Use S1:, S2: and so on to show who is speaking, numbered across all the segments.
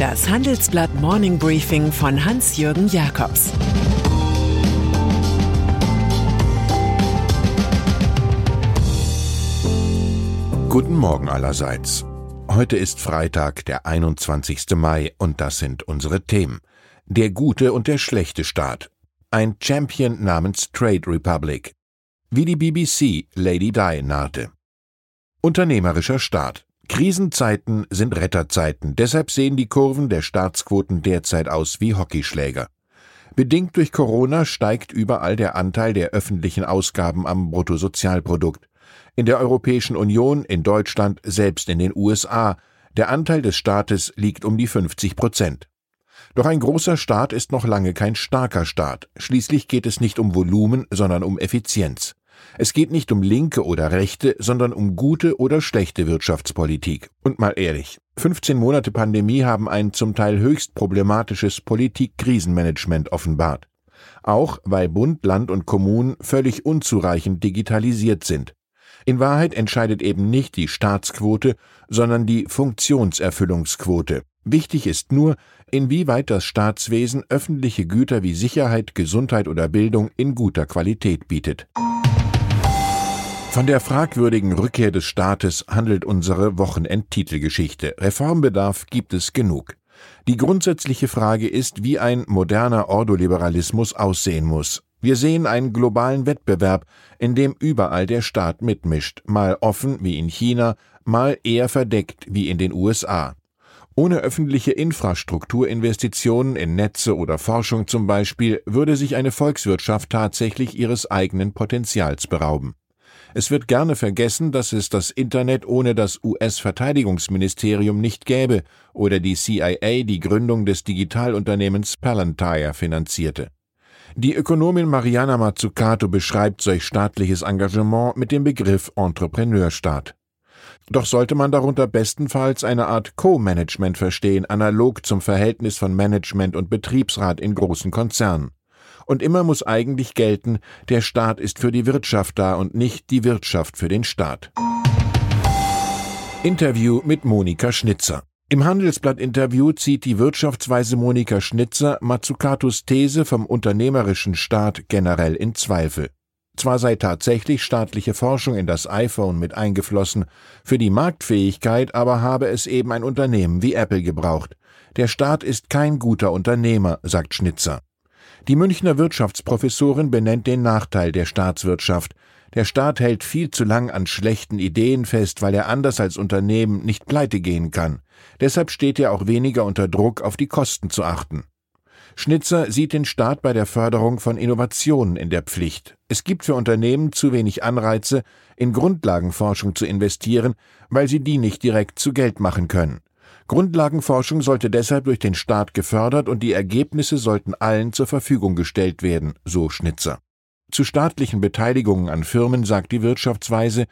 S1: Das Handelsblatt Morning Briefing von Hans-Jürgen Jakobs
S2: Guten Morgen allerseits. Heute ist Freitag, der 21. Mai, und das sind unsere Themen. Der gute und der schlechte Staat. Ein Champion namens Trade Republic. Wie die BBC Lady Di nahte. Unternehmerischer Staat. Krisenzeiten sind Retterzeiten, deshalb sehen die Kurven der Staatsquoten derzeit aus wie Hockeyschläger. Bedingt durch Corona steigt überall der Anteil der öffentlichen Ausgaben am Bruttosozialprodukt. In der Europäischen Union, in Deutschland, selbst in den USA. Der Anteil des Staates liegt um die 50 Prozent. Doch ein großer Staat ist noch lange kein starker Staat. Schließlich geht es nicht um Volumen, sondern um Effizienz. Es geht nicht um linke oder rechte, sondern um gute oder schlechte Wirtschaftspolitik. Und mal ehrlich, 15 Monate Pandemie haben ein zum Teil höchst problematisches Politik-Krisenmanagement offenbart. Auch weil Bund, Land und Kommunen völlig unzureichend digitalisiert sind. In Wahrheit entscheidet eben nicht die Staatsquote, sondern die Funktionserfüllungsquote. Wichtig ist nur, inwieweit das Staatswesen öffentliche Güter wie Sicherheit, Gesundheit oder Bildung in guter Qualität bietet. Von der fragwürdigen Rückkehr des Staates handelt unsere Wochenendtitelgeschichte. Reformbedarf gibt es genug. Die grundsätzliche Frage ist, wie ein moderner Ordoliberalismus aussehen muss. Wir sehen einen globalen Wettbewerb, in dem überall der Staat mitmischt, mal offen wie in China, mal eher verdeckt wie in den USA. Ohne öffentliche Infrastrukturinvestitionen in Netze oder Forschung zum Beispiel würde sich eine Volkswirtschaft tatsächlich ihres eigenen Potenzials berauben. Es wird gerne vergessen, dass es das Internet ohne das US-Verteidigungsministerium nicht gäbe oder die CIA die Gründung des Digitalunternehmens Palantir finanzierte. Die Ökonomin Mariana Mazzucato beschreibt solch staatliches Engagement mit dem Begriff Entrepreneurstaat. Doch sollte man darunter bestenfalls eine Art Co-Management verstehen, analog zum Verhältnis von Management und Betriebsrat in großen Konzernen. Und immer muss eigentlich gelten, der Staat ist für die Wirtschaft da und nicht die Wirtschaft für den Staat. Interview mit Monika Schnitzer. Im Handelsblatt-Interview zieht die Wirtschaftsweise Monika Schnitzer Mazzucatos These vom unternehmerischen Staat generell in Zweifel. Zwar sei tatsächlich staatliche Forschung in das iPhone mit eingeflossen, für die Marktfähigkeit aber habe es eben ein Unternehmen wie Apple gebraucht. Der Staat ist kein guter Unternehmer, sagt Schnitzer. Die Münchner Wirtschaftsprofessorin benennt den Nachteil der Staatswirtschaft. Der Staat hält viel zu lang an schlechten Ideen fest, weil er anders als Unternehmen nicht pleite gehen kann. Deshalb steht er auch weniger unter Druck, auf die Kosten zu achten. Schnitzer sieht den Staat bei der Förderung von Innovationen in der Pflicht. Es gibt für Unternehmen zu wenig Anreize, in Grundlagenforschung zu investieren, weil sie die nicht direkt zu Geld machen können. Grundlagenforschung sollte deshalb durch den Staat gefördert und die Ergebnisse sollten allen zur Verfügung gestellt werden, so Schnitzer. Zu staatlichen Beteiligungen an Firmen sagt die Wirtschaftsweise,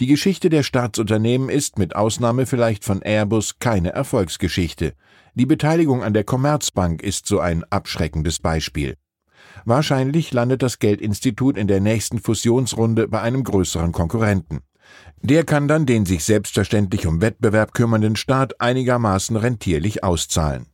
S2: die Geschichte der Staatsunternehmen ist, mit Ausnahme vielleicht von Airbus, keine Erfolgsgeschichte. Die Beteiligung an der Commerzbank ist so ein abschreckendes Beispiel. Wahrscheinlich landet das Geldinstitut in der nächsten Fusionsrunde bei einem größeren Konkurrenten. Der kann dann den sich selbstverständlich um Wettbewerb kümmernden Staat einigermaßen rentierlich auszahlen.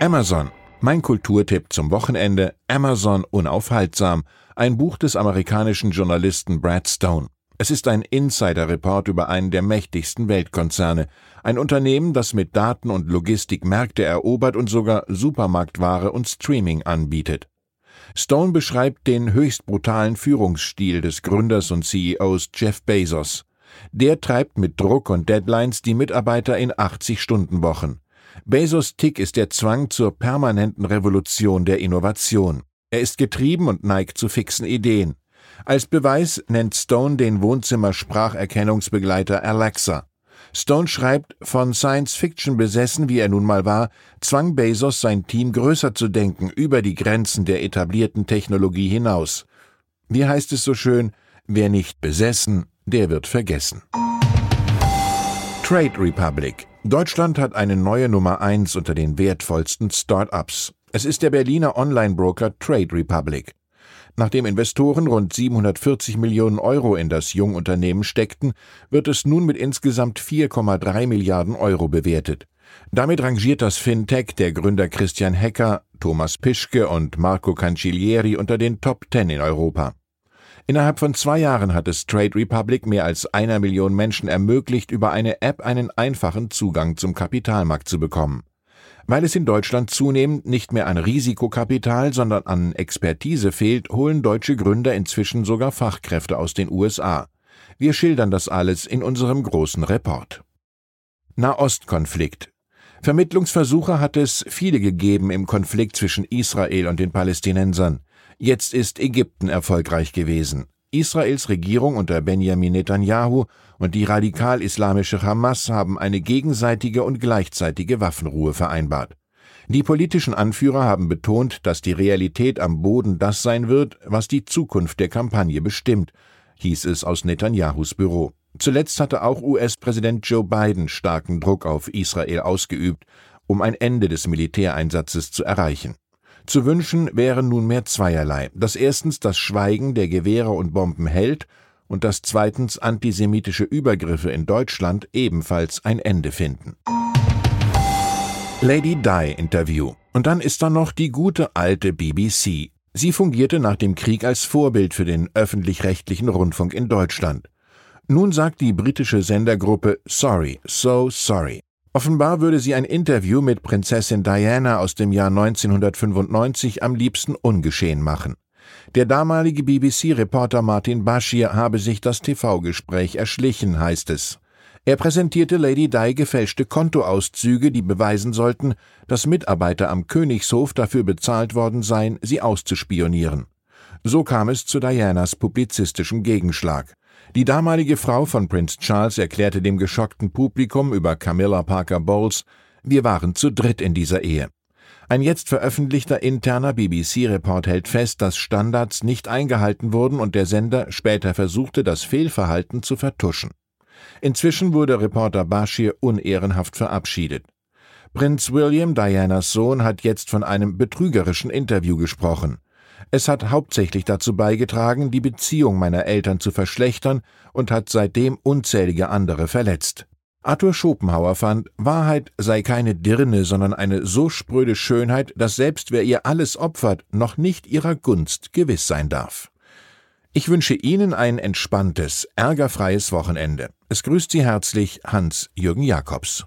S2: Amazon. Mein Kulturtipp zum Wochenende Amazon unaufhaltsam, ein Buch des amerikanischen Journalisten Brad Stone. Es ist ein Insider-Report über einen der mächtigsten Weltkonzerne, ein Unternehmen, das mit Daten und Logistik Märkte erobert und sogar Supermarktware und Streaming anbietet. Stone beschreibt den höchst brutalen Führungsstil des Gründers und CEOs Jeff Bezos. Der treibt mit Druck und Deadlines die Mitarbeiter in 80-Stunden-Wochen. Bezos Tick ist der Zwang zur permanenten Revolution der Innovation. Er ist getrieben und neigt zu fixen Ideen. Als Beweis nennt Stone den Wohnzimmer-Spracherkennungsbegleiter Alexa. Stone schreibt, von Science Fiction besessen, wie er nun mal war, zwang Bezos sein Team größer zu denken, über die Grenzen der etablierten Technologie hinaus. Wie heißt es so schön, wer nicht besessen, der wird vergessen. Trade Republic. Deutschland hat eine neue Nummer eins unter den wertvollsten Start-ups. Es ist der Berliner Online-Broker Trade Republic. Nachdem Investoren rund 740 Millionen Euro in das Jungunternehmen steckten, wird es nun mit insgesamt 4,3 Milliarden Euro bewertet. Damit rangiert das Fintech der Gründer Christian Hecker, Thomas Pischke und Marco Cancellieri unter den Top Ten in Europa. Innerhalb von zwei Jahren hat es Trade Republic mehr als einer Million Menschen ermöglicht, über eine App einen einfachen Zugang zum Kapitalmarkt zu bekommen. Weil es in Deutschland zunehmend nicht mehr an Risikokapital, sondern an Expertise fehlt, holen deutsche Gründer inzwischen sogar Fachkräfte aus den USA. Wir schildern das alles in unserem großen Report. Nahostkonflikt. Vermittlungsversuche hat es viele gegeben im Konflikt zwischen Israel und den Palästinensern. Jetzt ist Ägypten erfolgreich gewesen. Israels Regierung unter Benjamin Netanyahu und die radikal-islamische Hamas haben eine gegenseitige und gleichzeitige Waffenruhe vereinbart. Die politischen Anführer haben betont, dass die Realität am Boden das sein wird, was die Zukunft der Kampagne bestimmt, hieß es aus Netanyahus Büro. Zuletzt hatte auch US-Präsident Joe Biden starken Druck auf Israel ausgeübt, um ein Ende des Militäreinsatzes zu erreichen. Zu wünschen wäre nunmehr zweierlei, dass erstens das Schweigen der Gewehre und Bomben hält und dass zweitens antisemitische Übergriffe in Deutschland ebenfalls ein Ende finden. Lady Di Interview. Und dann ist da noch die gute alte BBC. Sie fungierte nach dem Krieg als Vorbild für den öffentlich-rechtlichen Rundfunk in Deutschland. Nun sagt die britische Sendergruppe Sorry, so sorry. Offenbar würde sie ein Interview mit Prinzessin Diana aus dem Jahr 1995 am liebsten ungeschehen machen. Der damalige BBC-Reporter Martin Bashir habe sich das TV-Gespräch erschlichen, heißt es. Er präsentierte Lady Di gefälschte Kontoauszüge, die beweisen sollten, dass Mitarbeiter am Königshof dafür bezahlt worden seien, sie auszuspionieren. So kam es zu Dianas publizistischem Gegenschlag. Die damalige Frau von Prince Charles erklärte dem geschockten Publikum über Camilla Parker Bowles, wir waren zu dritt in dieser Ehe. Ein jetzt veröffentlichter interner BBC-Report hält fest, dass Standards nicht eingehalten wurden und der Sender später versuchte, das Fehlverhalten zu vertuschen. Inzwischen wurde Reporter Bashir unehrenhaft verabschiedet. Prinz William, Dianas Sohn, hat jetzt von einem betrügerischen Interview gesprochen. Es hat hauptsächlich dazu beigetragen, die Beziehung meiner Eltern zu verschlechtern und hat seitdem unzählige andere verletzt. Arthur Schopenhauer fand, Wahrheit sei keine Dirne, sondern eine so spröde Schönheit, dass selbst wer ihr alles opfert, noch nicht ihrer Gunst gewiss sein darf. Ich wünsche Ihnen ein entspanntes, ärgerfreies Wochenende. Es grüßt Sie herzlich Hans-Jürgen Jakobs.